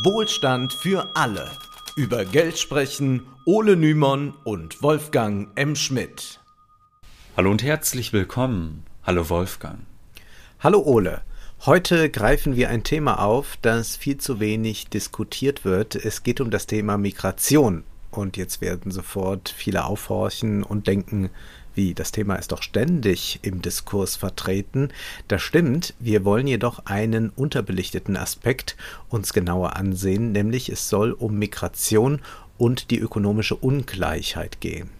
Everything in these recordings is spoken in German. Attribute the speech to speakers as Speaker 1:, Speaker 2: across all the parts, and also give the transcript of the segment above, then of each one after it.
Speaker 1: Wohlstand für alle. Über Geld sprechen Ole Nymon und Wolfgang M. Schmidt.
Speaker 2: Hallo und herzlich willkommen. Hallo Wolfgang.
Speaker 3: Hallo Ole. Heute greifen wir ein Thema auf, das viel zu wenig diskutiert wird. Es geht um das Thema Migration. Und jetzt werden sofort viele aufhorchen und denken, wie, das Thema ist doch ständig im Diskurs vertreten. Das stimmt, wir wollen jedoch einen unterbelichteten Aspekt uns genauer ansehen, nämlich es soll um Migration und die ökonomische Ungleichheit gehen.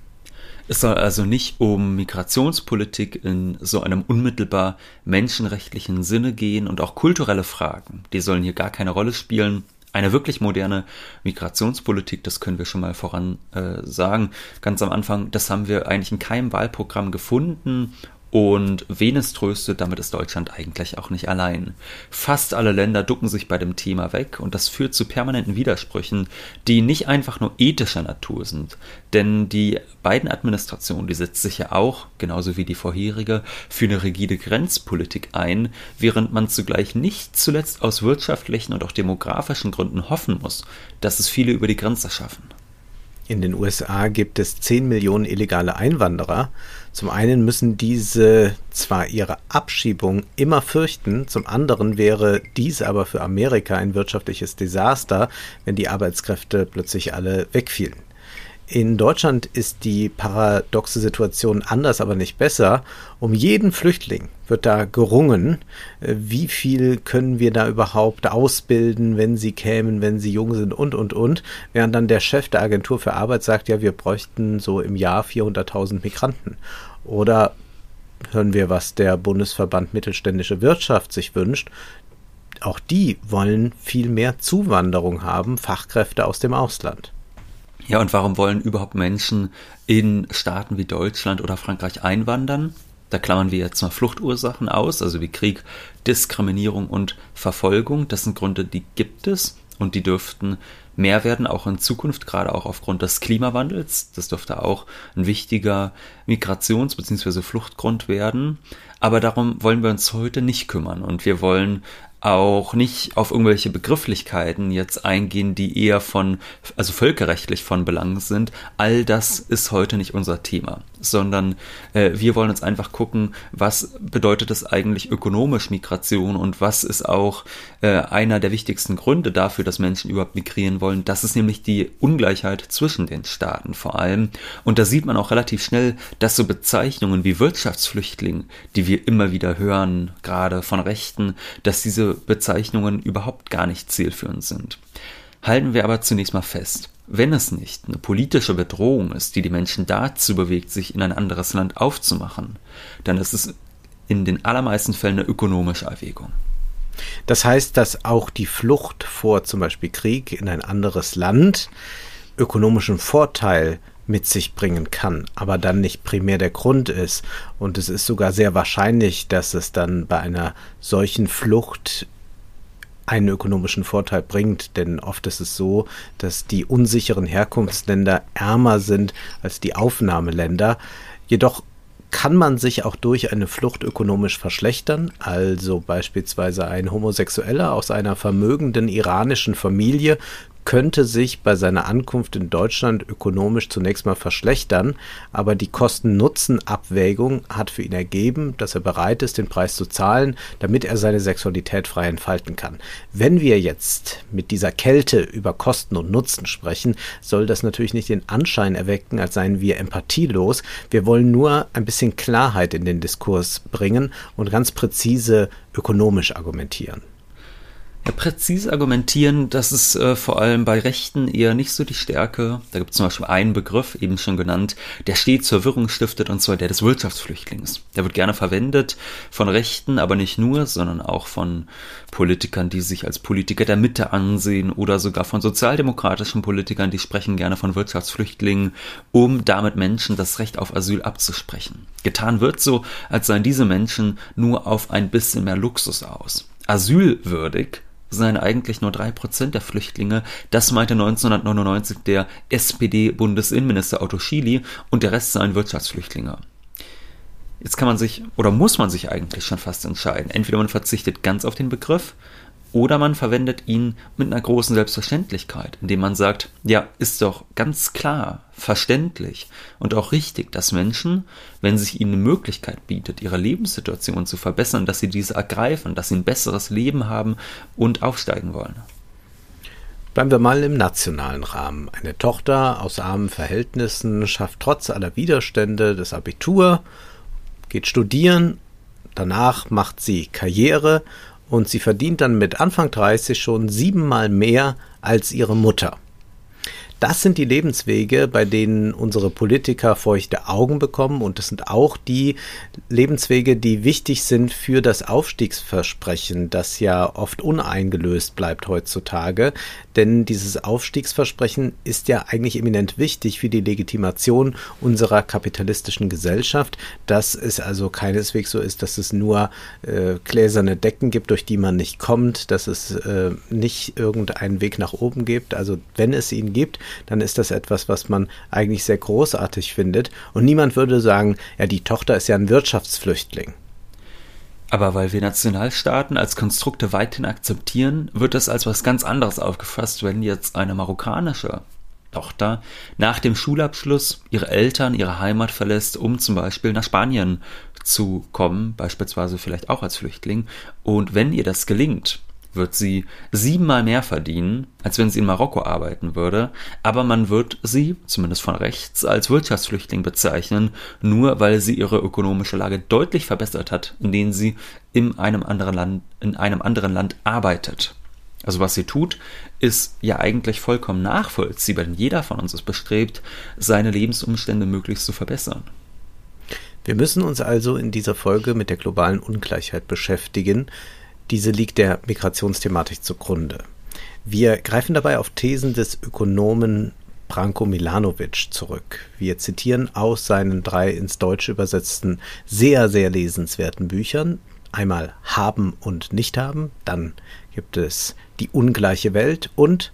Speaker 2: Es soll also nicht um Migrationspolitik in so einem unmittelbar menschenrechtlichen Sinne gehen und auch kulturelle Fragen, die sollen hier gar keine Rolle spielen. Eine wirklich moderne Migrationspolitik, das können wir schon mal voran äh, sagen, ganz am Anfang, das haben wir eigentlich in keinem Wahlprogramm gefunden und wen es tröstet, damit ist Deutschland eigentlich auch nicht allein. Fast alle Länder ducken sich bei dem Thema weg und das führt zu permanenten Widersprüchen, die nicht einfach nur ethischer Natur sind. Denn die beiden Administrationen, die setzt sich ja auch, genauso wie die vorherige, für eine rigide Grenzpolitik ein, während man zugleich nicht zuletzt aus wirtschaftlichen und auch demografischen Gründen hoffen muss, dass es viele über die Grenze schaffen.
Speaker 3: In den USA gibt es 10 Millionen illegale Einwanderer. Zum einen müssen diese zwar ihre Abschiebung immer fürchten, zum anderen wäre dies aber für Amerika ein wirtschaftliches Desaster, wenn die Arbeitskräfte plötzlich alle wegfielen. In Deutschland ist die paradoxe Situation anders, aber nicht besser. Um jeden Flüchtling wird da gerungen. Wie viel können wir da überhaupt ausbilden, wenn sie kämen, wenn sie jung sind und, und, und. Während dann der Chef der Agentur für Arbeit sagt, ja, wir bräuchten so im Jahr 400.000 Migranten. Oder hören wir, was der Bundesverband Mittelständische Wirtschaft sich wünscht. Auch die wollen viel mehr Zuwanderung haben, Fachkräfte aus dem Ausland.
Speaker 2: Ja, und warum wollen überhaupt Menschen in Staaten wie Deutschland oder Frankreich einwandern? Da klammern wir jetzt mal Fluchtursachen aus, also wie Krieg, Diskriminierung und Verfolgung. Das sind Gründe, die gibt es und die dürften mehr werden, auch in Zukunft, gerade auch aufgrund des Klimawandels. Das dürfte auch ein wichtiger Migrations- bzw. Fluchtgrund werden. Aber darum wollen wir uns heute nicht kümmern und wir wollen auch nicht auf irgendwelche Begrifflichkeiten jetzt eingehen, die eher von, also völkerrechtlich von Belang sind. All das ist heute nicht unser Thema, sondern äh, wir wollen uns einfach gucken, was bedeutet es eigentlich ökonomisch Migration und was ist auch äh, einer der wichtigsten Gründe dafür, dass Menschen überhaupt migrieren wollen. Das ist nämlich die Ungleichheit zwischen den Staaten vor allem. Und da sieht man auch relativ schnell, dass so Bezeichnungen wie Wirtschaftsflüchtling, die wir immer wieder hören, gerade von Rechten, dass diese Bezeichnungen überhaupt gar nicht zielführend sind. Halten wir aber zunächst mal fest. Wenn es nicht eine politische Bedrohung ist, die die Menschen dazu bewegt, sich in ein anderes Land aufzumachen, dann ist es in den allermeisten Fällen eine ökonomische Erwägung.
Speaker 3: Das heißt, dass auch die Flucht vor zum Beispiel Krieg in ein anderes Land ökonomischen Vorteil mit sich bringen kann, aber dann nicht primär der Grund ist. Und es ist sogar sehr wahrscheinlich, dass es dann bei einer solchen Flucht einen ökonomischen Vorteil bringt, denn oft ist es so, dass die unsicheren Herkunftsländer ärmer sind als die Aufnahmeländer. Jedoch kann man sich auch durch eine Flucht ökonomisch verschlechtern, also beispielsweise ein Homosexueller aus einer vermögenden iranischen Familie könnte sich bei seiner Ankunft in Deutschland ökonomisch zunächst mal verschlechtern, aber die Kosten-Nutzen-Abwägung hat für ihn ergeben, dass er bereit ist, den Preis zu zahlen, damit er seine Sexualität frei entfalten kann. Wenn wir jetzt mit dieser Kälte über Kosten und Nutzen sprechen, soll das natürlich nicht den Anschein erwecken, als seien wir empathielos. Wir wollen nur ein bisschen Klarheit in den Diskurs bringen und ganz präzise ökonomisch argumentieren.
Speaker 2: Ja, präzise argumentieren, das ist äh, vor allem bei Rechten eher nicht so die Stärke. Da gibt es zum Beispiel einen Begriff, eben schon genannt, der steht zur Wirrung stiftet, und zwar der des Wirtschaftsflüchtlings. Der wird gerne verwendet von Rechten, aber nicht nur, sondern auch von Politikern, die sich als Politiker der Mitte ansehen oder sogar von sozialdemokratischen Politikern, die sprechen gerne von Wirtschaftsflüchtlingen, um damit Menschen das Recht auf Asyl abzusprechen. Getan wird so, als seien diese Menschen nur auf ein bisschen mehr Luxus aus. Asylwürdig seien eigentlich nur drei Prozent der Flüchtlinge. Das meinte 1999 der SPD-Bundesinnenminister Otto Schily und der Rest seien Wirtschaftsflüchtlinge. Jetzt kann man sich oder muss man sich eigentlich schon fast entscheiden. Entweder man verzichtet ganz auf den Begriff Oder man verwendet ihn mit einer großen Selbstverständlichkeit, indem man sagt, ja, ist doch ganz klar, verständlich und auch richtig, dass Menschen, wenn sich ihnen eine Möglichkeit bietet, ihre Lebenssituation zu verbessern, dass sie diese ergreifen, dass sie ein besseres Leben haben und aufsteigen wollen.
Speaker 3: Bleiben wir mal im nationalen Rahmen. Eine Tochter aus armen Verhältnissen schafft trotz aller Widerstände das Abitur, geht studieren, danach macht sie Karriere und sie verdient dann mit Anfang 30 schon siebenmal mehr als ihre Mutter. Das sind die Lebenswege, bei denen unsere Politiker feuchte Augen bekommen und das sind auch die Lebenswege, die wichtig sind für das Aufstiegsversprechen, das ja oft uneingelöst bleibt heutzutage. Denn dieses Aufstiegsversprechen ist ja eigentlich eminent wichtig für die Legitimation unserer kapitalistischen Gesellschaft, dass es also keineswegs so ist, dass es nur äh, gläserne Decken gibt, durch die man nicht kommt, dass es äh, nicht irgendeinen Weg nach oben gibt. Also wenn es ihn gibt, dann ist das etwas, was man eigentlich sehr großartig findet. Und niemand würde sagen, ja, die Tochter ist ja ein Wirtschaftsflüchtling.
Speaker 2: Aber weil wir Nationalstaaten als Konstrukte weithin akzeptieren, wird das als was ganz anderes aufgefasst, wenn jetzt eine marokkanische Tochter nach dem Schulabschluss ihre Eltern, ihre Heimat verlässt, um zum Beispiel nach Spanien zu kommen, beispielsweise vielleicht auch als Flüchtling. Und wenn ihr das gelingt, wird sie siebenmal mehr verdienen, als wenn sie in Marokko arbeiten würde, aber man wird sie, zumindest von rechts, als Wirtschaftsflüchtling bezeichnen, nur weil sie ihre ökonomische Lage deutlich verbessert hat, indem sie in einem anderen Land, in einem anderen Land arbeitet. Also was sie tut, ist ja eigentlich vollkommen nachvollziehbar, denn jeder von uns ist bestrebt, seine Lebensumstände möglichst zu verbessern.
Speaker 3: Wir müssen uns also in dieser Folge mit der globalen Ungleichheit beschäftigen, diese liegt der Migrationsthematik zugrunde. Wir greifen dabei auf Thesen des Ökonomen Branko Milanovic zurück. Wir zitieren aus seinen drei ins Deutsche übersetzten, sehr, sehr lesenswerten Büchern. Einmal Haben und Nicht-Haben, dann gibt es Die ungleiche Welt und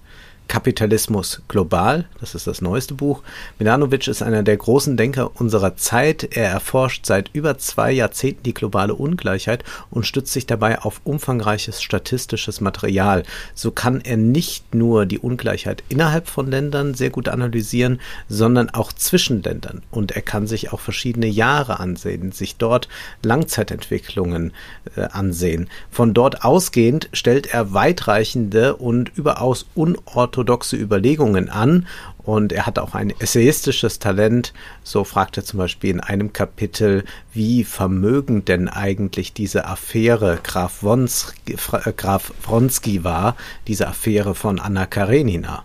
Speaker 3: Kapitalismus global, das ist das neueste Buch. Milanovic ist einer der großen Denker unserer Zeit. Er erforscht seit über zwei Jahrzehnten die globale Ungleichheit und stützt sich dabei auf umfangreiches statistisches Material. So kann er nicht nur die Ungleichheit innerhalb von Ländern sehr gut analysieren, sondern auch zwischen Ländern. Und er kann sich auch verschiedene Jahre ansehen, sich dort Langzeitentwicklungen äh, ansehen. Von dort ausgehend stellt er weitreichende und überaus unorthodoxe orthodoxe Überlegungen an und er hat auch ein essayistisches Talent. So fragt er zum Beispiel in einem Kapitel, wie vermögend denn eigentlich diese Affäre Graf, Wons, äh, Graf Wronski war, diese Affäre von Anna Karenina.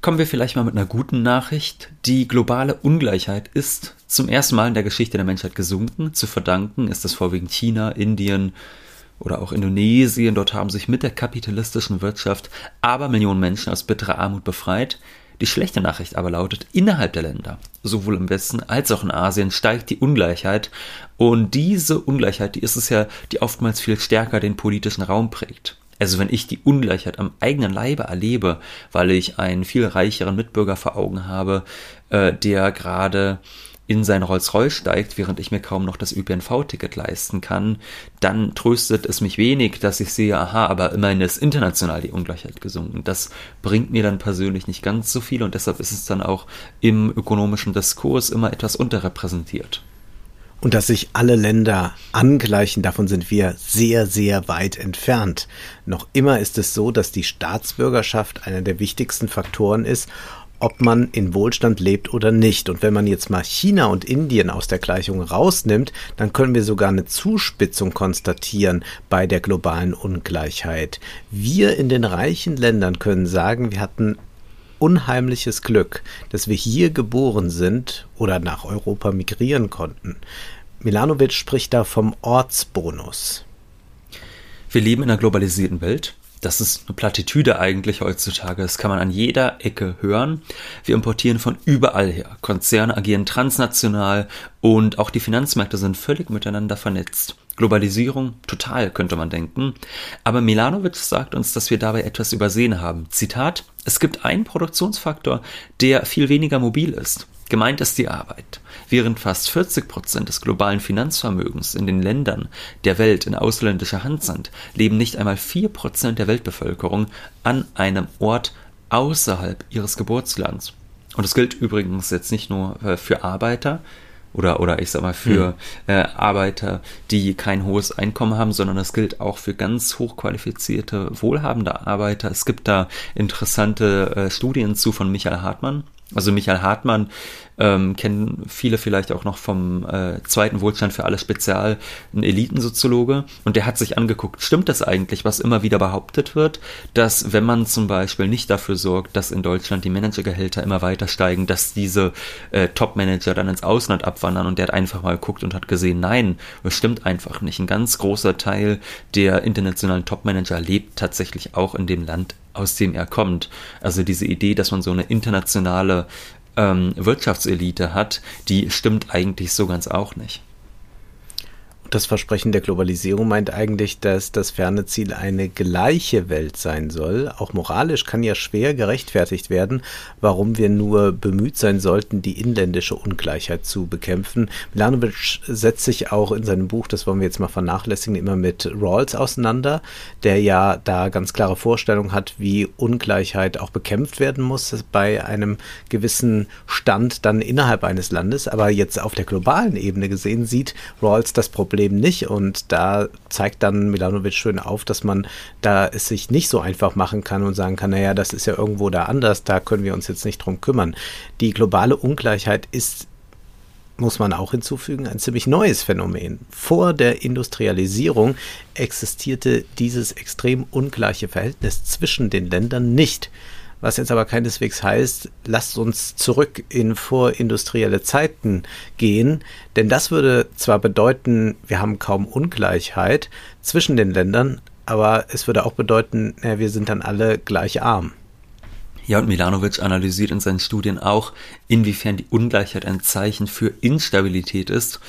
Speaker 2: Kommen wir vielleicht mal mit einer guten Nachricht. Die globale Ungleichheit ist zum ersten Mal in der Geschichte der Menschheit gesunken. Zu verdanken ist es vorwiegend China, Indien, oder auch Indonesien, dort haben sich mit der kapitalistischen Wirtschaft aber Millionen Menschen aus bitterer Armut befreit. Die schlechte Nachricht aber lautet, innerhalb der Länder, sowohl im Westen als auch in Asien, steigt die Ungleichheit. Und diese Ungleichheit, die ist es ja, die oftmals viel stärker den politischen Raum prägt. Also wenn ich die Ungleichheit am eigenen Leibe erlebe, weil ich einen viel reicheren Mitbürger vor Augen habe, äh, der gerade in sein Rolls-Royce steigt, während ich mir kaum noch das ÖPNV-Ticket leisten kann, dann tröstet es mich wenig, dass ich sehe, aha, aber immerhin ist international die Ungleichheit gesunken. Das bringt mir dann persönlich nicht ganz so viel und deshalb ist es dann auch im ökonomischen Diskurs immer etwas unterrepräsentiert.
Speaker 3: Und dass sich alle Länder angleichen, davon sind wir sehr, sehr weit entfernt. Noch immer ist es so, dass die Staatsbürgerschaft einer der wichtigsten Faktoren ist, ob man in Wohlstand lebt oder nicht. Und wenn man jetzt mal China und Indien aus der Gleichung rausnimmt, dann können wir sogar eine Zuspitzung konstatieren bei der globalen Ungleichheit. Wir in den reichen Ländern können sagen, wir hatten unheimliches Glück, dass wir hier geboren sind oder nach Europa migrieren konnten. Milanovic spricht da vom Ortsbonus.
Speaker 2: Wir leben in einer globalisierten Welt das ist eine Plattitüde eigentlich heutzutage. Das kann man an jeder Ecke hören. Wir importieren von überall her. Konzerne agieren transnational und auch die Finanzmärkte sind völlig miteinander vernetzt. Globalisierung, total, könnte man denken. Aber Milanovic sagt uns, dass wir dabei etwas übersehen haben. Zitat, es gibt einen Produktionsfaktor, der viel weniger mobil ist. Gemeint ist die Arbeit. Während fast 40 Prozent des globalen Finanzvermögens in den Ländern der Welt in ausländischer Hand sind, leben nicht einmal 4 Prozent der Weltbevölkerung an einem Ort außerhalb ihres Geburtslands. Und das gilt übrigens jetzt nicht nur äh, für Arbeiter, oder, oder ich sag mal für mhm. äh, Arbeiter, die kein hohes Einkommen haben, sondern das gilt auch für ganz hochqualifizierte, wohlhabende Arbeiter. Es gibt da interessante äh, Studien zu von Michael Hartmann. Also Michael Hartmann ähm, kennen viele vielleicht auch noch vom äh, zweiten Wohlstand für alle Spezial, ein Elitensoziologe. Und der hat sich angeguckt, stimmt das eigentlich, was immer wieder behauptet wird, dass wenn man zum Beispiel nicht dafür sorgt, dass in Deutschland die Managergehälter immer weiter steigen, dass diese äh, Top-Manager dann ins Ausland abwandern und der hat einfach mal geguckt und hat gesehen, nein, das stimmt einfach nicht. Ein ganz großer Teil der internationalen Top-Manager lebt tatsächlich auch in dem Land, aus dem er kommt. Also diese Idee, dass man so eine internationale ähm, Wirtschaftselite hat, die stimmt eigentlich so ganz auch nicht
Speaker 3: das Versprechen der Globalisierung meint eigentlich, dass das ferne Ziel eine gleiche Welt sein soll. Auch moralisch kann ja schwer gerechtfertigt werden, warum wir nur bemüht sein sollten, die inländische Ungleichheit zu bekämpfen. Milanovic setzt sich auch in seinem Buch, das wollen wir jetzt mal vernachlässigen, immer mit Rawls auseinander, der ja da ganz klare Vorstellungen hat, wie Ungleichheit auch bekämpft werden muss bei einem gewissen Stand dann innerhalb eines Landes. Aber jetzt auf der globalen Ebene gesehen sieht Rawls das Problem Leben nicht. Und da zeigt dann Milanovic schön auf, dass man da es sich nicht so einfach machen kann und sagen kann, naja, das ist ja irgendwo da anders, da können wir uns jetzt nicht drum kümmern. Die globale Ungleichheit ist muss man auch hinzufügen, ein ziemlich neues Phänomen. Vor der Industrialisierung existierte dieses extrem ungleiche Verhältnis zwischen den Ländern nicht was jetzt aber keineswegs heißt, lasst uns zurück in vorindustrielle Zeiten gehen, denn das würde zwar bedeuten, wir haben kaum Ungleichheit zwischen den Ländern, aber es würde auch bedeuten, ja, wir sind dann alle gleich arm.
Speaker 2: Ja, und Milanovic analysiert in seinen Studien auch, inwiefern die Ungleichheit ein Zeichen für Instabilität ist.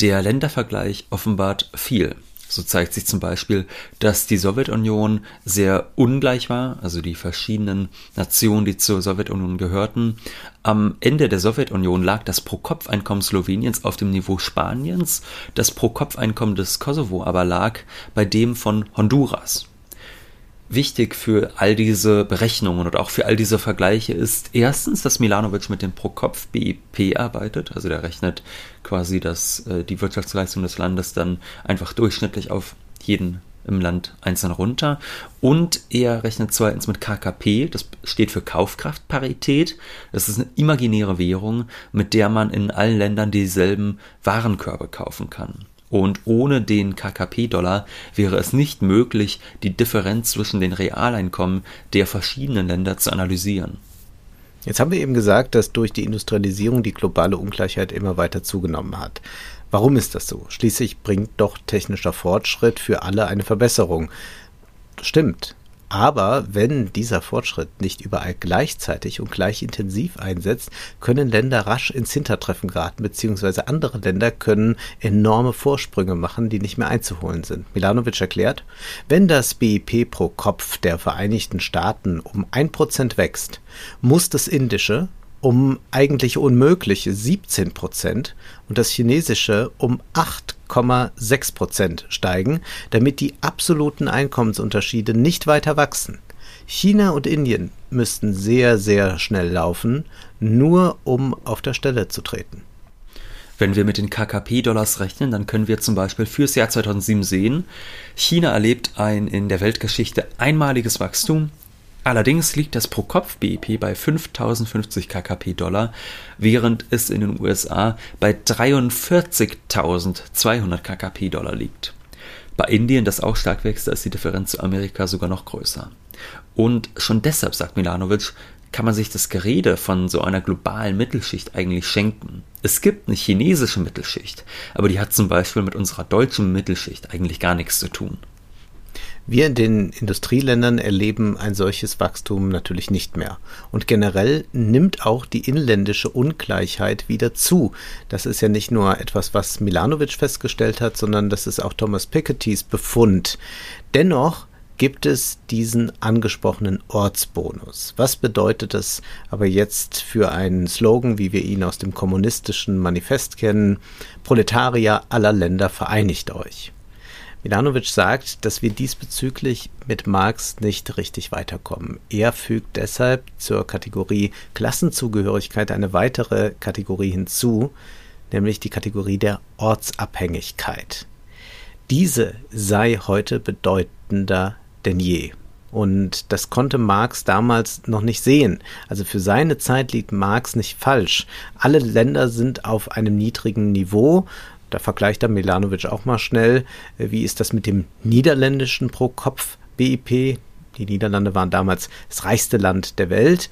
Speaker 2: Der Ländervergleich offenbart viel. So zeigt sich zum Beispiel, dass die Sowjetunion sehr ungleich war, also die verschiedenen Nationen, die zur Sowjetunion gehörten. Am Ende der Sowjetunion lag das Pro-Kopf-Einkommen Sloweniens auf dem Niveau Spaniens, das Pro-Kopf-Einkommen des Kosovo aber lag bei dem von Honduras wichtig für all diese Berechnungen und auch für all diese Vergleiche ist erstens, dass Milanovic mit dem Pro-Kopf-BIP arbeitet. Also der rechnet quasi das, äh, die Wirtschaftsleistung des Landes dann einfach durchschnittlich auf jeden im Land einzeln runter. Und er rechnet zweitens mit KKP, das steht für Kaufkraftparität. Das ist eine imaginäre Währung, mit der man in allen Ländern dieselben Warenkörbe kaufen kann. Und ohne den KKP-Dollar wäre es nicht möglich, die Differenz zwischen den Realeinkommen der verschiedenen Länder zu analysieren.
Speaker 3: Jetzt haben wir eben gesagt, dass durch die Industrialisierung die globale Ungleichheit immer weiter zugenommen hat. Warum ist das so? Schließlich bringt doch technischer Fortschritt für alle eine Verbesserung. Stimmt, aber wenn dieser Fortschritt nicht überall gleichzeitig und gleich intensiv einsetzt, können Länder rasch ins Hintertreffen geraten, beziehungsweise andere Länder können enorme Vorsprünge machen, die nicht mehr einzuholen sind. Milanovic erklärt, wenn das BIP pro Kopf der Vereinigten Staaten um ein Prozent wächst, muss das indische um eigentlich unmögliche 17 Prozent und das chinesische um 8,6 Prozent steigen, damit die absoluten Einkommensunterschiede nicht weiter wachsen. China und Indien müssten sehr, sehr schnell laufen, nur um auf der Stelle zu treten.
Speaker 2: Wenn wir mit den KKP-Dollars rechnen, dann können wir zum Beispiel fürs Jahr 2007 sehen, China erlebt ein in der Weltgeschichte einmaliges Wachstum Allerdings liegt das Pro-Kopf-BIP bei 5050 KKP-Dollar, während es in den USA bei 43.200 KKP-Dollar liegt. Bei Indien, das auch stark wächst, ist die Differenz zu Amerika sogar noch größer. Und schon deshalb, sagt Milanovic, kann man sich das Gerede von so einer globalen Mittelschicht eigentlich schenken. Es gibt eine chinesische Mittelschicht, aber die hat zum Beispiel mit unserer deutschen Mittelschicht eigentlich gar nichts zu tun.
Speaker 3: Wir in den Industrieländern erleben ein solches Wachstum natürlich nicht mehr. Und generell nimmt auch die inländische Ungleichheit wieder zu. Das ist ja nicht nur etwas, was Milanovic festgestellt hat, sondern das ist auch Thomas Pikettys Befund. Dennoch gibt es diesen angesprochenen Ortsbonus. Was bedeutet das aber jetzt für einen Slogan, wie wir ihn aus dem kommunistischen Manifest kennen? Proletarier aller Länder vereinigt euch. Milanovic sagt, dass wir diesbezüglich mit Marx nicht richtig weiterkommen. Er fügt deshalb zur Kategorie Klassenzugehörigkeit eine weitere Kategorie hinzu, nämlich die Kategorie der Ortsabhängigkeit. Diese sei heute bedeutender denn je. Und das konnte Marx damals noch nicht sehen. Also für seine Zeit liegt Marx nicht falsch. Alle Länder sind auf einem niedrigen Niveau da vergleicht er Milanovic auch mal schnell, äh, wie ist das mit dem niederländischen Pro-Kopf-BIP. Die Niederlande waren damals das reichste Land der Welt.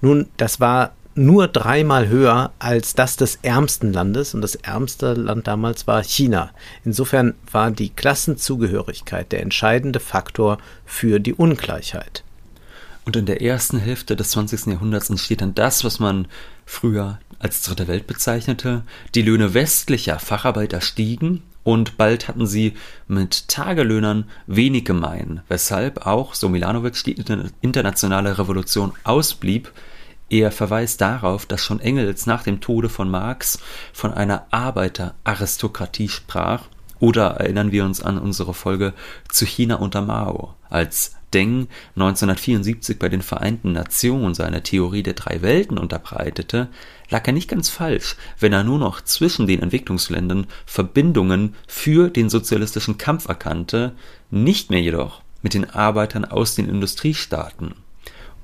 Speaker 3: Nun, das war nur dreimal höher als das des ärmsten Landes und das ärmste Land damals war China. Insofern war die Klassenzugehörigkeit der entscheidende Faktor für die Ungleichheit.
Speaker 2: Und in der ersten Hälfte des 20. Jahrhunderts entsteht dann das, was man früher als Dritte Welt bezeichnete. Die Löhne westlicher Facharbeiter stiegen und bald hatten sie mit Tagelöhnern wenig gemein, weshalb auch, so Milanovic, die internationale Revolution ausblieb. Er verweist darauf, dass schon Engels nach dem Tode von Marx von einer Arbeiteraristokratie sprach, oder erinnern wir uns an unsere Folge zu China unter Mao, als Deng 1974 bei den Vereinten Nationen seine Theorie der drei Welten unterbreitete, lag er nicht ganz falsch, wenn er nur noch zwischen den Entwicklungsländern Verbindungen für den sozialistischen Kampf erkannte, nicht mehr jedoch mit den Arbeitern aus den Industriestaaten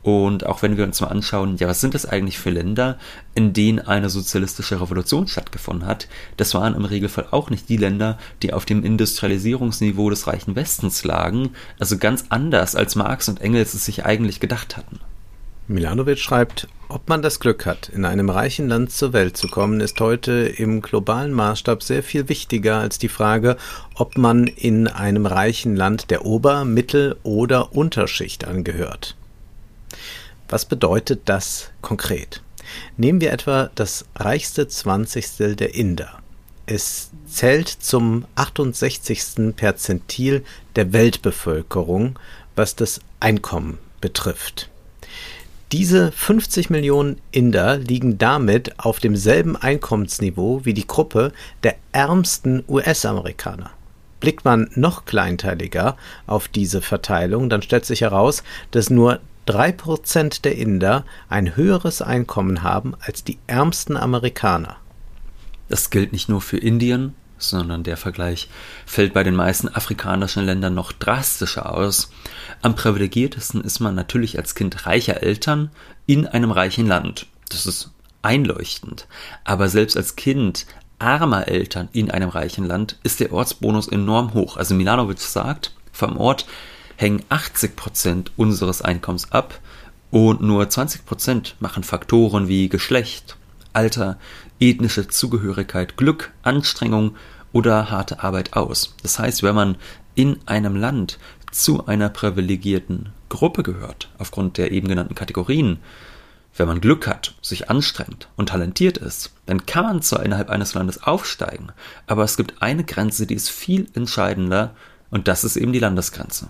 Speaker 2: und auch wenn wir uns mal anschauen, ja, was sind das eigentlich für Länder, in denen eine sozialistische Revolution stattgefunden hat, das waren im Regelfall auch nicht die Länder, die auf dem Industrialisierungsniveau des reichen Westens lagen, also ganz anders, als Marx und Engels es sich eigentlich gedacht hatten.
Speaker 3: Milanovic schreibt, ob man das Glück hat, in einem reichen Land zur Welt zu kommen, ist heute im globalen Maßstab sehr viel wichtiger als die Frage, ob man in einem reichen Land der Ober-, Mittel- oder Unterschicht angehört. Was bedeutet das konkret? Nehmen wir etwa das reichste Zwanzigstel der Inder. Es zählt zum 68. Perzentil der Weltbevölkerung, was das Einkommen betrifft. Diese 50 Millionen Inder liegen damit auf demselben Einkommensniveau wie die Gruppe der ärmsten US-Amerikaner. Blickt man noch kleinteiliger auf diese Verteilung, dann stellt sich heraus, dass nur Drei Prozent der Inder ein höheres Einkommen haben als die ärmsten Amerikaner.
Speaker 2: Das gilt nicht nur für Indien, sondern der Vergleich fällt bei den meisten afrikanischen Ländern noch drastischer aus. Am privilegiertesten ist man natürlich als Kind reicher Eltern in einem reichen Land. Das ist einleuchtend. Aber selbst als Kind armer Eltern in einem reichen Land ist der Ortsbonus enorm hoch. Also Milanovic sagt, vom Ort hängen 80 Prozent unseres Einkommens ab und nur 20 Prozent machen Faktoren wie Geschlecht, Alter, ethnische Zugehörigkeit, Glück, Anstrengung oder harte Arbeit aus. Das heißt, wenn man in einem Land zu einer privilegierten Gruppe gehört, aufgrund der eben genannten Kategorien, wenn man Glück hat, sich anstrengt und talentiert ist, dann kann man zwar innerhalb eines Landes aufsteigen, aber es gibt eine Grenze, die ist viel entscheidender und das ist eben die Landesgrenze.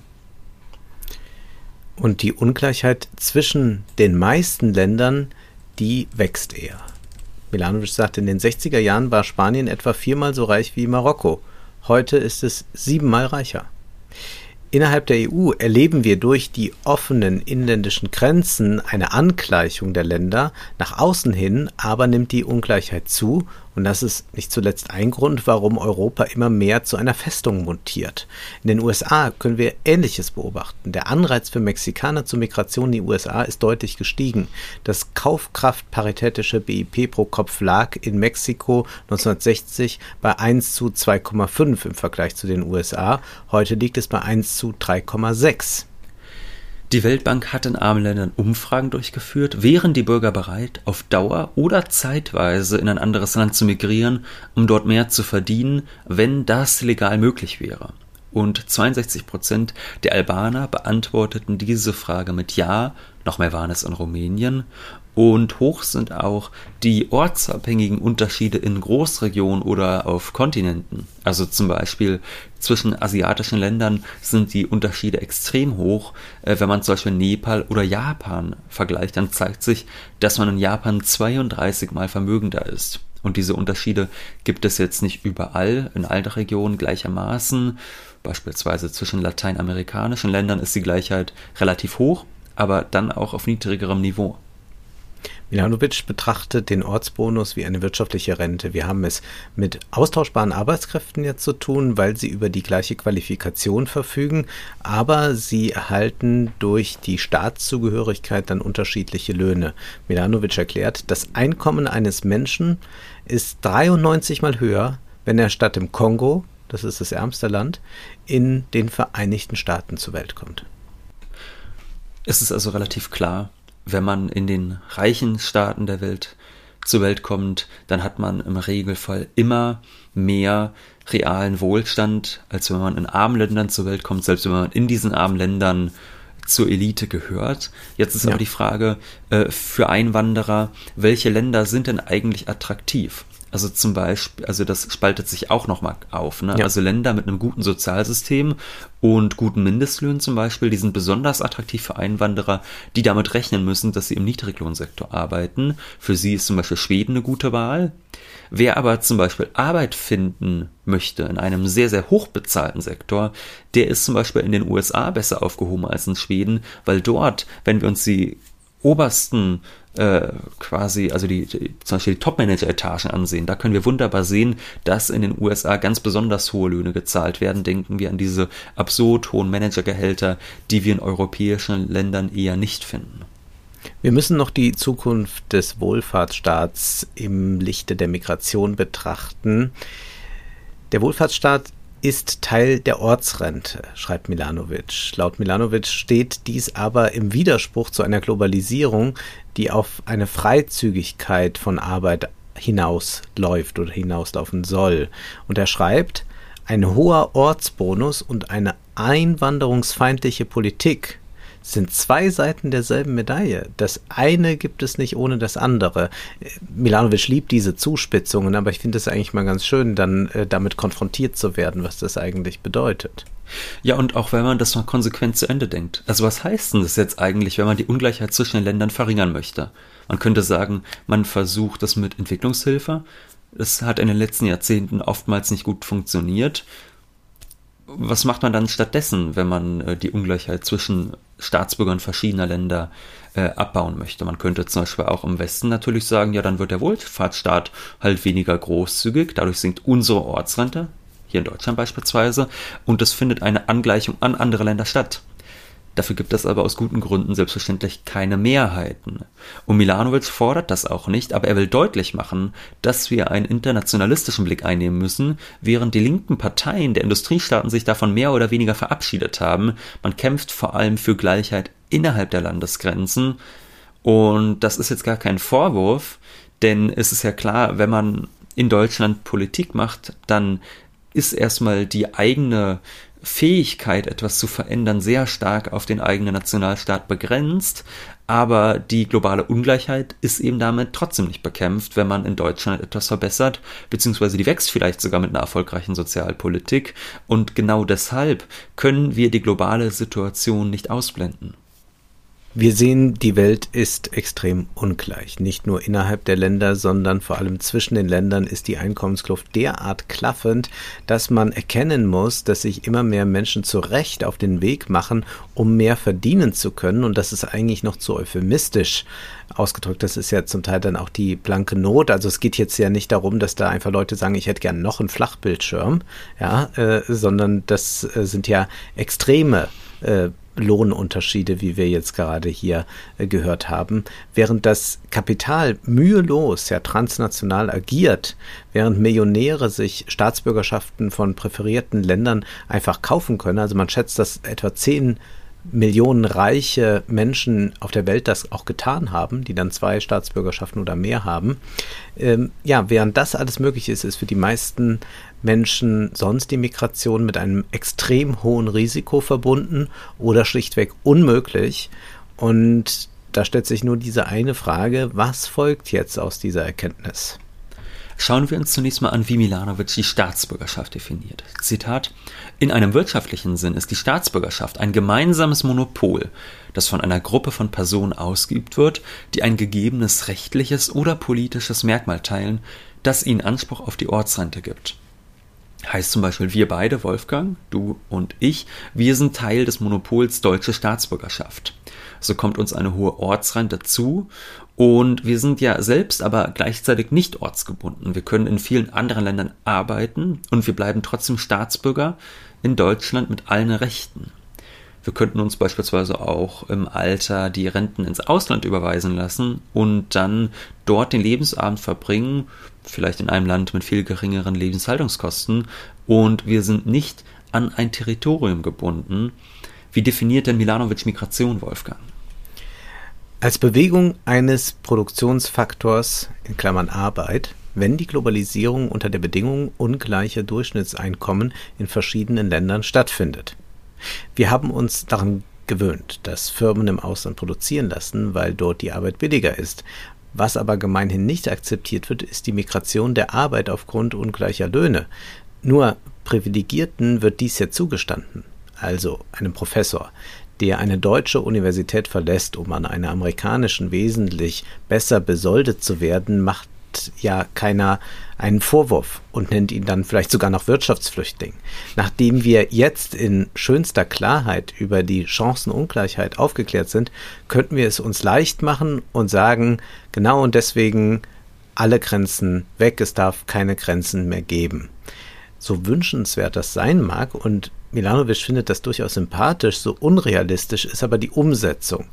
Speaker 3: Und die Ungleichheit zwischen den meisten Ländern, die wächst eher. Milanovic sagt, in den 60er Jahren war Spanien etwa viermal so reich wie Marokko. Heute ist es siebenmal reicher. Innerhalb der EU erleben wir durch die offenen inländischen Grenzen eine Angleichung der Länder. Nach außen hin aber nimmt die Ungleichheit zu und das ist nicht zuletzt ein Grund, warum Europa immer mehr zu einer Festung montiert. In den USA können wir Ähnliches beobachten. Der Anreiz für Mexikaner zur Migration in die USA ist deutlich gestiegen. Das kaufkraftparitätische BIP pro Kopf lag in Mexiko 1960 bei 1 zu 2,5 im Vergleich zu den USA. Heute liegt es bei 1 zu 3,6.
Speaker 2: Die Weltbank hat in armen Ländern Umfragen durchgeführt, wären die Bürger bereit, auf Dauer oder zeitweise in ein anderes Land zu migrieren, um dort mehr zu verdienen, wenn das legal möglich wäre. Und 62 Prozent der Albaner beantworteten diese Frage mit Ja, noch mehr waren es in Rumänien. Und hoch sind auch die ortsabhängigen Unterschiede in Großregionen oder auf Kontinenten. Also zum Beispiel zwischen asiatischen Ländern sind die Unterschiede extrem hoch. Äh, wenn man zum Beispiel Nepal oder Japan vergleicht, dann zeigt sich, dass man in Japan 32 mal vermögender ist. Und diese Unterschiede gibt es jetzt nicht überall in allen Regionen gleichermaßen. Beispielsweise zwischen lateinamerikanischen Ländern ist die Gleichheit relativ hoch, aber dann auch auf niedrigerem Niveau.
Speaker 3: Milanovic betrachtet den Ortsbonus wie eine wirtschaftliche Rente. Wir haben es mit austauschbaren Arbeitskräften jetzt zu tun, weil sie über die gleiche Qualifikation verfügen, aber sie erhalten durch die Staatszugehörigkeit dann unterschiedliche Löhne. Milanovic erklärt, das Einkommen eines Menschen ist 93 mal höher, wenn er statt im Kongo, das ist das ärmste Land, in den Vereinigten Staaten zur Welt kommt.
Speaker 2: Es ist also relativ klar, wenn man in den reichen Staaten der Welt zur Welt kommt, dann hat man im Regelfall immer mehr realen Wohlstand, als wenn man in armen Ländern zur Welt kommt, selbst wenn man in diesen armen Ländern zur Elite gehört. Jetzt ist ja. aber die Frage äh, für Einwanderer, welche Länder sind denn eigentlich attraktiv? Also zum Beispiel, also das spaltet sich auch nochmal auf. Ne? Ja. Also Länder mit einem guten Sozialsystem und guten Mindestlöhnen zum Beispiel, die sind besonders attraktiv für Einwanderer, die damit rechnen müssen, dass sie im Niedriglohnsektor arbeiten. Für sie ist zum Beispiel Schweden eine gute Wahl. Wer aber zum Beispiel Arbeit finden möchte in einem sehr, sehr hochbezahlten Sektor, der ist zum Beispiel in den USA besser aufgehoben als in Schweden, weil dort, wenn wir uns die obersten äh, quasi, also die, die zum Beispiel die Top-Manager-Etagen ansehen, da können wir wunderbar sehen, dass in den USA ganz besonders hohe Löhne gezahlt werden. Denken wir an diese absurd hohen Managergehälter, die wir in europäischen Ländern eher nicht finden.
Speaker 3: Wir müssen noch die Zukunft des Wohlfahrtsstaats im Lichte der Migration betrachten. Der Wohlfahrtsstaat ist Teil der Ortsrente, schreibt Milanovic. Laut Milanovic steht dies aber im Widerspruch zu einer Globalisierung, die auf eine Freizügigkeit von Arbeit hinausläuft oder hinauslaufen soll. Und er schreibt, ein hoher Ortsbonus und eine einwanderungsfeindliche Politik sind zwei Seiten derselben Medaille. Das eine gibt es nicht ohne das andere. Milanovic liebt diese Zuspitzungen, aber ich finde es eigentlich mal ganz schön, dann äh, damit konfrontiert zu werden, was das eigentlich bedeutet.
Speaker 2: Ja, und auch wenn man das mal konsequent zu Ende denkt. Also was heißt denn das jetzt eigentlich, wenn man die Ungleichheit zwischen den Ländern verringern möchte? Man könnte sagen, man versucht das mit Entwicklungshilfe. Das hat in den letzten Jahrzehnten oftmals nicht gut funktioniert was macht man dann stattdessen, wenn man äh, die Ungleichheit zwischen Staatsbürgern verschiedener Länder äh, abbauen möchte? Man könnte zum Beispiel auch im Westen natürlich sagen, ja, dann wird der Wohlfahrtsstaat halt weniger großzügig, dadurch sinkt unsere Ortsrente, hier in Deutschland beispielsweise, und es findet eine Angleichung an andere Länder statt. Dafür gibt es aber aus guten Gründen selbstverständlich keine Mehrheiten. Und Milanovic fordert das auch nicht, aber er will deutlich machen, dass wir einen internationalistischen Blick einnehmen müssen, während die linken Parteien der Industriestaaten sich davon mehr oder weniger verabschiedet haben. Man kämpft vor allem für Gleichheit innerhalb der Landesgrenzen. Und das ist jetzt gar kein Vorwurf, denn es ist ja klar, wenn man in Deutschland Politik macht, dann ist erstmal die eigene Fähigkeit, etwas zu verändern, sehr stark auf den eigenen Nationalstaat begrenzt, aber die globale Ungleichheit ist eben damit trotzdem nicht bekämpft, wenn man in Deutschland etwas verbessert, beziehungsweise die wächst vielleicht sogar mit einer erfolgreichen Sozialpolitik. Und genau deshalb können wir die globale Situation nicht ausblenden.
Speaker 3: Wir sehen, die Welt ist extrem ungleich. Nicht nur innerhalb der Länder, sondern vor allem zwischen den Ländern ist die Einkommenskluft derart klaffend, dass man erkennen muss, dass sich immer mehr Menschen zu Recht auf den Weg machen, um mehr verdienen zu können. Und das ist eigentlich noch zu euphemistisch ausgedrückt. Das ist ja zum Teil dann auch die blanke Not. Also es geht jetzt ja nicht darum, dass da einfach Leute sagen, ich hätte gern noch einen Flachbildschirm, ja, äh, sondern das äh, sind ja extreme äh, Lohnunterschiede, wie wir jetzt gerade hier äh, gehört haben, während das Kapital mühelos ja transnational agiert, während Millionäre sich Staatsbürgerschaften von präferierten Ländern einfach kaufen können. Also man schätzt, dass etwa 10 Millionen reiche Menschen auf der Welt das auch getan haben, die dann zwei Staatsbürgerschaften oder mehr haben. Ähm, ja, während das alles möglich ist, ist für die meisten Menschen sonst die Migration mit einem extrem hohen Risiko verbunden oder schlichtweg unmöglich. Und da stellt sich nur diese eine Frage, was folgt jetzt aus dieser Erkenntnis?
Speaker 2: Schauen wir uns zunächst mal an, wie Milanovic die Staatsbürgerschaft definiert. Zitat: In einem wirtschaftlichen Sinn ist die Staatsbürgerschaft ein gemeinsames Monopol, das von einer Gruppe von Personen ausgeübt wird, die ein gegebenes rechtliches oder politisches Merkmal teilen, das ihnen Anspruch auf die Ortsrente gibt. Heißt zum Beispiel, wir beide, Wolfgang, du und ich, wir sind Teil des Monopols deutsche Staatsbürgerschaft. So kommt uns eine hohe Ortsrente zu und wir sind ja selbst aber gleichzeitig nicht ortsgebunden. Wir können in vielen anderen Ländern arbeiten und wir bleiben trotzdem Staatsbürger in Deutschland mit allen Rechten. Wir könnten uns beispielsweise auch im Alter die Renten ins Ausland überweisen lassen und dann dort den Lebensabend verbringen, vielleicht in einem Land mit viel geringeren Lebenshaltungskosten. Und wir sind nicht an ein Territorium gebunden. Wie definiert denn Milanovic Migration, Wolfgang?
Speaker 3: Als Bewegung eines Produktionsfaktors in Klammern Arbeit, wenn die Globalisierung unter der Bedingung ungleicher Durchschnittseinkommen in verschiedenen Ländern stattfindet. Wir haben uns daran gewöhnt, dass Firmen im Ausland produzieren lassen, weil dort die Arbeit billiger ist. Was aber gemeinhin nicht akzeptiert wird, ist die Migration der Arbeit aufgrund ungleicher Löhne. Nur Privilegierten wird dies ja zugestanden, also einem Professor, der eine deutsche Universität verlässt, um an einer amerikanischen wesentlich besser besoldet zu werden, macht ja keiner einen Vorwurf und nennt ihn dann vielleicht sogar noch Wirtschaftsflüchtling. Nachdem wir jetzt in schönster Klarheit über die Chancenungleichheit aufgeklärt sind, könnten wir es uns leicht machen und sagen, genau und deswegen alle Grenzen weg, es darf keine Grenzen mehr geben. So wünschenswert das sein mag und Milanovic findet das durchaus sympathisch, so unrealistisch ist aber die Umsetzung.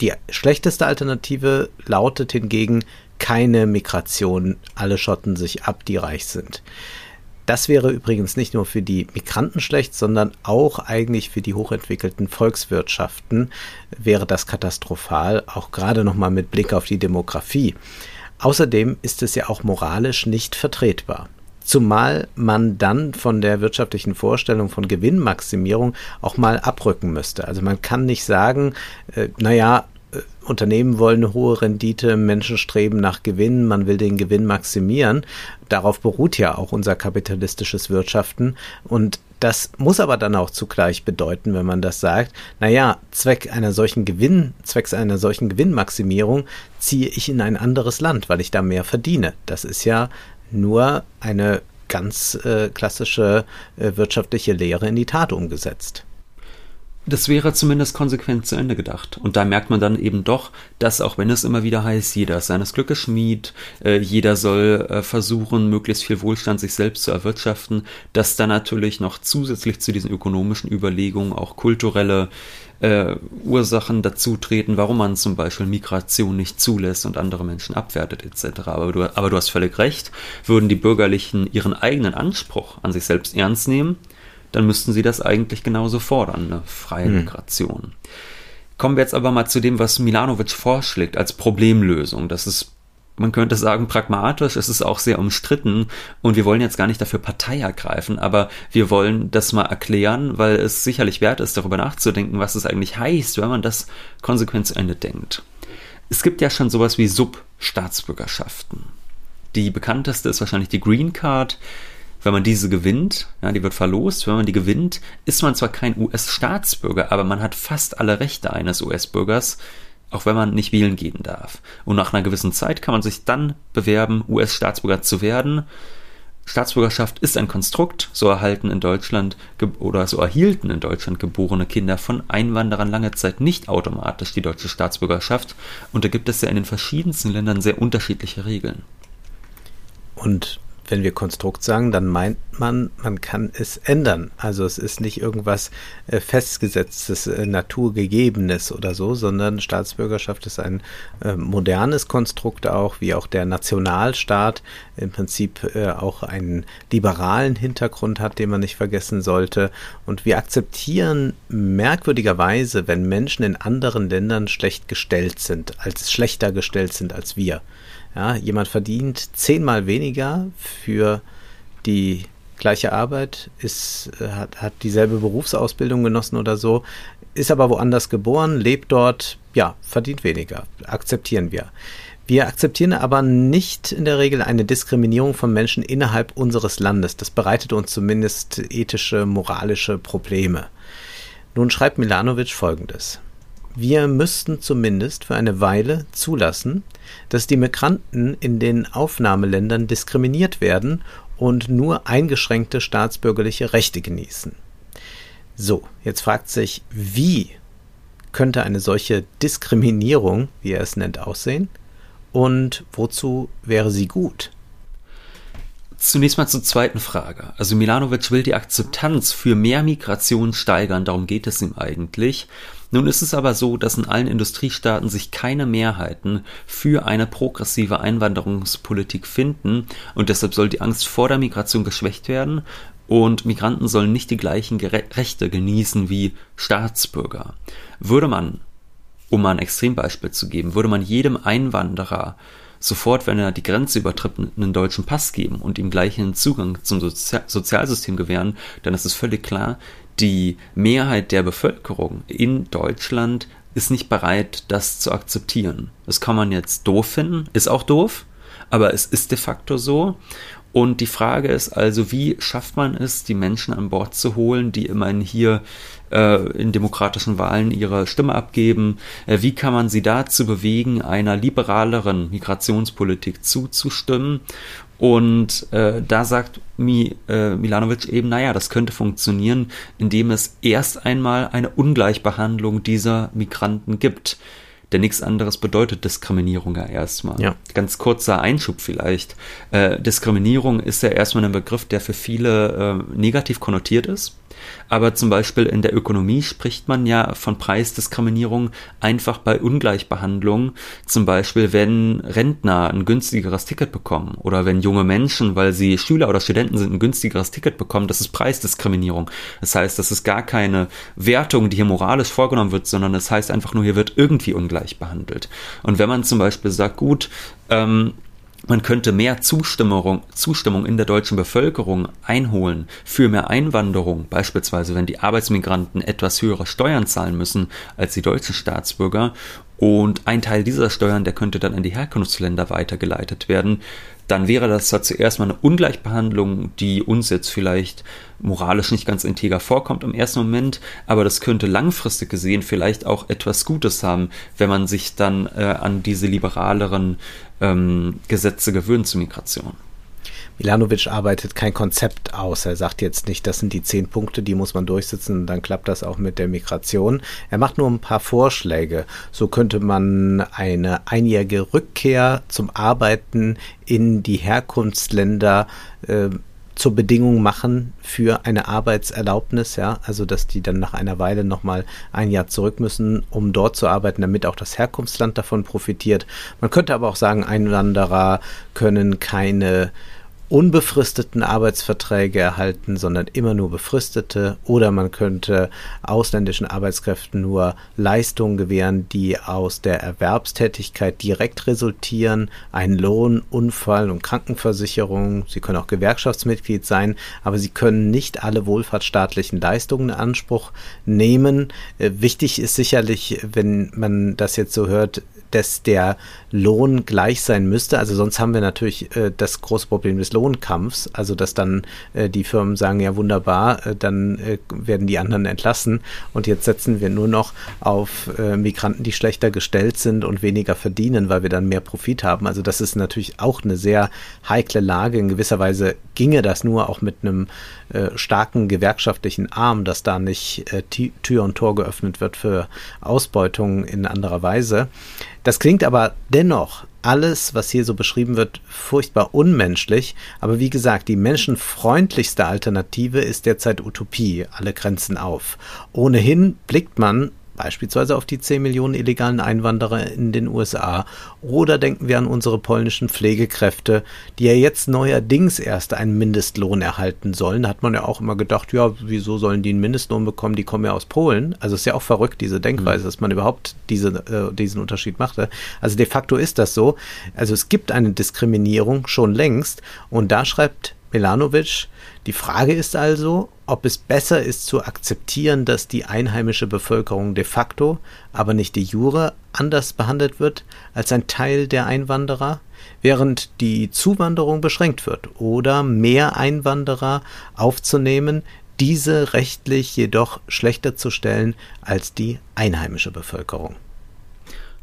Speaker 3: Die schlechteste Alternative lautet hingegen keine Migration, alle schotten sich ab, die reich sind. Das wäre übrigens nicht nur für die Migranten schlecht, sondern auch eigentlich für die hochentwickelten Volkswirtschaften wäre das katastrophal, auch gerade nochmal mit Blick auf die Demografie. Außerdem ist es ja auch moralisch nicht vertretbar. Zumal man dann von der wirtschaftlichen Vorstellung von Gewinnmaximierung auch mal abrücken müsste. Also man kann nicht sagen, äh, naja, äh, Unternehmen wollen eine hohe Rendite, Menschen streben nach Gewinn, man will den Gewinn maximieren. Darauf beruht ja auch unser kapitalistisches Wirtschaften. Und das muss aber dann auch zugleich bedeuten, wenn man das sagt, naja, Zweck einer solchen Gewinn, zwecks einer solchen Gewinnmaximierung ziehe ich in ein anderes Land, weil ich da mehr verdiene. Das ist ja nur eine ganz äh, klassische äh, wirtschaftliche Lehre in die Tat umgesetzt.
Speaker 2: Das wäre zumindest konsequent zu Ende gedacht. Und da merkt man dann eben doch, dass auch wenn es immer wieder heißt, jeder ist seines Glückes Schmied, äh, jeder soll äh, versuchen, möglichst viel Wohlstand sich selbst zu erwirtschaften, dass da natürlich noch zusätzlich zu diesen ökonomischen Überlegungen auch kulturelle äh, Ursachen dazu treten, warum man zum Beispiel Migration nicht zulässt und andere Menschen abwertet etc. Aber du, aber du hast völlig recht, würden die Bürgerlichen ihren eigenen Anspruch an sich selbst ernst nehmen, dann müssten sie das eigentlich genauso fordern, eine freie hm. Migration. Kommen wir jetzt aber mal zu dem, was Milanovic vorschlägt als Problemlösung. Das ist man könnte sagen, pragmatisch, es ist auch sehr umstritten und wir wollen jetzt gar nicht dafür Partei ergreifen, aber wir wollen das mal erklären, weil es sicherlich wert ist, darüber nachzudenken, was es eigentlich heißt, wenn man das konsequent zu Ende denkt. Es gibt ja schon sowas wie Substaatsbürgerschaften. Die bekannteste ist wahrscheinlich die Green Card wenn man diese gewinnt, ja, die wird verlost, wenn man die gewinnt, ist man zwar kein US-Staatsbürger, aber man hat fast alle Rechte eines US-Bürgers, auch wenn man nicht wählen gehen darf. Und nach einer gewissen Zeit kann man sich dann bewerben, US-Staatsbürger zu werden. Staatsbürgerschaft ist ein Konstrukt, so erhalten in Deutschland oder so erhielten in Deutschland geborene Kinder von Einwanderern lange Zeit nicht automatisch die deutsche Staatsbürgerschaft und da gibt es ja in den verschiedensten Ländern sehr unterschiedliche Regeln.
Speaker 3: Und wenn wir Konstrukt sagen, dann meint man, man kann es ändern. Also es ist nicht irgendwas äh, festgesetztes, äh, naturgegebenes oder so, sondern Staatsbürgerschaft ist ein äh, modernes Konstrukt auch, wie auch der Nationalstaat im Prinzip äh, auch einen liberalen Hintergrund hat, den man nicht vergessen sollte. Und wir akzeptieren merkwürdigerweise, wenn Menschen in anderen Ländern schlecht gestellt sind, als schlechter gestellt sind als wir. Ja, jemand verdient zehnmal weniger für die gleiche Arbeit, ist, äh, hat, hat dieselbe Berufsausbildung genossen oder so, ist aber woanders geboren, lebt dort, ja, verdient weniger. Akzeptieren wir. Wir akzeptieren aber nicht in der Regel eine Diskriminierung von Menschen innerhalb unseres Landes. Das bereitet uns zumindest ethische, moralische Probleme. Nun schreibt Milanovic folgendes. Wir müssten zumindest für eine Weile zulassen, dass die Migranten in den Aufnahmeländern diskriminiert werden und nur eingeschränkte staatsbürgerliche Rechte genießen. So, jetzt fragt sich, wie könnte eine solche Diskriminierung, wie er es nennt, aussehen? Und wozu wäre sie gut?
Speaker 2: Zunächst mal zur zweiten Frage. Also Milanovic will die Akzeptanz für mehr Migration steigern, darum geht es ihm eigentlich. Nun ist es aber so, dass in allen Industriestaaten sich keine Mehrheiten für eine progressive Einwanderungspolitik finden und deshalb soll die Angst vor der Migration geschwächt werden und Migranten sollen nicht die gleichen Rechte genießen wie Staatsbürger. Würde man, um mal ein Extrembeispiel zu geben, würde man jedem Einwanderer sofort, wenn er die Grenze übertritt, einen deutschen Pass geben und ihm gleichen Zugang zum Sozi Sozialsystem gewähren, dann ist es völlig klar, die Mehrheit der Bevölkerung in Deutschland ist nicht bereit, das zu akzeptieren. Das kann man jetzt doof finden, ist auch doof, aber es ist de facto so. Und die Frage ist also, wie schafft man es, die Menschen an Bord zu holen, die immerhin hier äh, in demokratischen Wahlen ihre Stimme abgeben? Äh, wie kann man sie dazu bewegen, einer liberaleren Migrationspolitik zuzustimmen? Und äh, da sagt Mi, äh, Milanovic eben, naja, das könnte funktionieren, indem es erst einmal eine Ungleichbehandlung dieser Migranten gibt. Denn nichts anderes bedeutet Diskriminierung ja erstmal. Ja. Ganz kurzer Einschub vielleicht. Äh, Diskriminierung ist ja erstmal ein Begriff, der für viele äh, negativ konnotiert ist. Aber zum Beispiel in der Ökonomie spricht man ja von Preisdiskriminierung einfach bei Ungleichbehandlung. Zum Beispiel, wenn Rentner ein günstigeres Ticket bekommen oder wenn junge Menschen, weil sie Schüler oder Studenten sind, ein günstigeres Ticket bekommen, das ist Preisdiskriminierung. Das heißt, das ist gar keine Wertung, die hier moralisch vorgenommen wird, sondern das heißt einfach nur, hier wird irgendwie ungleich behandelt. Und wenn man zum Beispiel sagt, gut, ähm, man könnte mehr Zustimmung, Zustimmung in der deutschen Bevölkerung einholen für mehr Einwanderung, beispielsweise wenn die Arbeitsmigranten etwas höhere Steuern zahlen müssen als die deutschen Staatsbürger. Und ein Teil dieser Steuern, der könnte dann in die Herkunftsländer weitergeleitet werden dann wäre das zwar zuerst mal eine Ungleichbehandlung, die uns jetzt vielleicht moralisch nicht ganz integer vorkommt im ersten Moment, aber das könnte langfristig gesehen vielleicht auch etwas Gutes haben, wenn man sich dann äh, an diese liberaleren ähm, Gesetze gewöhnt zur Migration.
Speaker 3: Milanovic arbeitet kein Konzept aus. Er sagt jetzt nicht, das sind die zehn Punkte, die muss man durchsetzen dann klappt das auch mit der Migration. Er macht nur ein paar Vorschläge. So könnte man eine einjährige Rückkehr zum Arbeiten in die Herkunftsländer äh, zur Bedingung machen für eine Arbeitserlaubnis, ja, also dass die dann nach einer Weile nochmal ein Jahr zurück müssen, um dort zu arbeiten, damit auch das Herkunftsland davon profitiert. Man könnte aber auch sagen, Einwanderer können keine unbefristeten Arbeitsverträge erhalten, sondern immer nur befristete. Oder man könnte ausländischen Arbeitskräften nur Leistungen gewähren, die aus der Erwerbstätigkeit direkt resultieren. Ein Lohn, Unfall und Krankenversicherung. Sie können auch Gewerkschaftsmitglied sein, aber sie können nicht alle wohlfahrtsstaatlichen Leistungen in Anspruch nehmen. Äh, wichtig ist sicherlich, wenn man das jetzt so hört, dass der Lohn gleich sein müsste. Also sonst haben wir natürlich äh, das große Problem des Lohnkampfs. Also dass dann äh, die Firmen sagen, ja wunderbar, äh, dann äh, werden die anderen entlassen und jetzt setzen wir nur noch auf äh, Migranten, die schlechter gestellt sind und weniger verdienen, weil wir dann mehr Profit haben. Also das ist natürlich auch eine sehr heikle Lage. In gewisser Weise ginge das nur auch mit einem äh, starken gewerkschaftlichen Arm, dass da nicht Tür und Tor geöffnet wird für Ausbeutung in anderer Weise. Das klingt aber dennoch alles, was hier so beschrieben wird, furchtbar unmenschlich. Aber wie gesagt, die menschenfreundlichste Alternative ist derzeit Utopie, alle Grenzen auf. Ohnehin blickt man beispielsweise auf die 10 Millionen illegalen Einwanderer in den USA. Oder denken wir an unsere polnischen Pflegekräfte, die ja jetzt neuerdings erst einen Mindestlohn erhalten sollen. Da hat man ja auch immer gedacht, ja, wieso sollen die einen Mindestlohn bekommen? Die kommen ja aus Polen. Also ist ja auch verrückt, diese Denkweise, mhm. dass man überhaupt diese, äh, diesen Unterschied machte. Also de facto ist das so. Also es gibt eine Diskriminierung schon längst. Und da schreibt Milanovic. Die Frage ist also, ob es besser ist zu akzeptieren, dass die einheimische Bevölkerung de facto, aber nicht de jure anders behandelt wird als ein Teil der Einwanderer, während die Zuwanderung beschränkt wird, oder mehr Einwanderer aufzunehmen, diese rechtlich jedoch schlechter zu stellen als die einheimische Bevölkerung.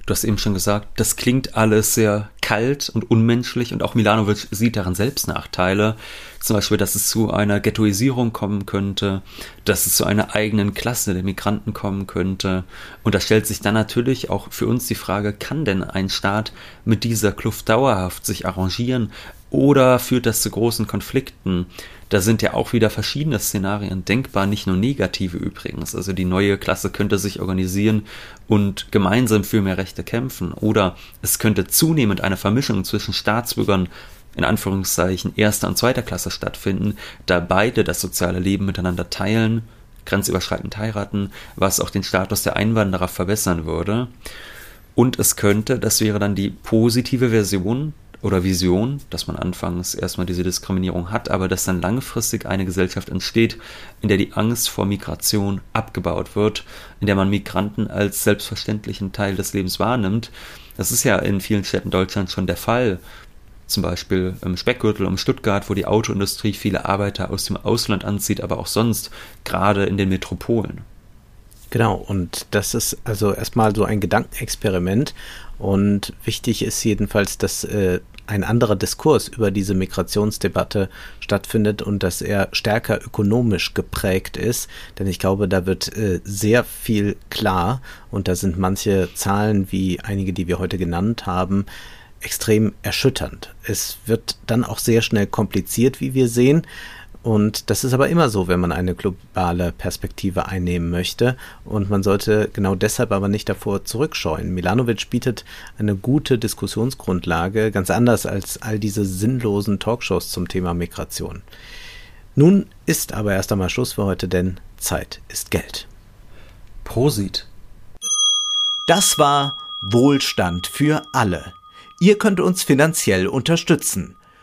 Speaker 2: Du hast eben schon gesagt, das klingt alles sehr kalt und unmenschlich und auch Milanovic sieht daran selbst Nachteile. Zum Beispiel, dass es zu einer Ghettoisierung kommen könnte, dass es zu einer eigenen Klasse der Migranten kommen könnte. Und da stellt sich dann natürlich auch für uns die Frage, kann denn ein Staat mit dieser Kluft dauerhaft sich arrangieren oder führt das zu großen Konflikten? Da sind ja auch wieder verschiedene Szenarien denkbar, nicht nur negative übrigens. Also die neue Klasse könnte sich organisieren und gemeinsam für mehr Rechte kämpfen. Oder es könnte zunehmend eine Vermischung zwischen Staatsbürgern in Anführungszeichen erster und zweiter Klasse stattfinden, da beide das soziale Leben miteinander teilen, grenzüberschreitend heiraten, was auch den Status der Einwanderer verbessern würde. Und es könnte, das wäre dann die positive Version oder Vision, dass man anfangs erstmal diese Diskriminierung hat, aber dass dann langfristig eine Gesellschaft entsteht, in der die Angst vor Migration abgebaut wird, in der man Migranten als selbstverständlichen Teil des Lebens wahrnimmt. Das ist ja in vielen Städten Deutschlands schon der Fall. Zum Beispiel im Speckgürtel um Stuttgart, wo die Autoindustrie viele Arbeiter aus dem Ausland anzieht, aber auch sonst, gerade in den Metropolen.
Speaker 3: Genau, und das ist also erstmal so ein Gedankenexperiment. Und wichtig ist jedenfalls, dass äh, ein anderer Diskurs über diese Migrationsdebatte stattfindet und dass er stärker ökonomisch geprägt ist. Denn ich glaube, da wird äh, sehr viel klar und da sind manche Zahlen wie einige, die wir heute genannt haben, extrem erschütternd. Es wird dann auch sehr schnell kompliziert, wie wir sehen. Und das ist aber immer so, wenn man eine globale Perspektive einnehmen möchte. Und man sollte genau deshalb aber nicht davor zurückscheuen. Milanovic bietet eine gute Diskussionsgrundlage, ganz anders als all diese sinnlosen Talkshows zum Thema Migration. Nun ist aber erst einmal Schluss für heute, denn Zeit ist Geld.
Speaker 2: Prosit.
Speaker 1: Das war Wohlstand für alle. Ihr könnt uns finanziell unterstützen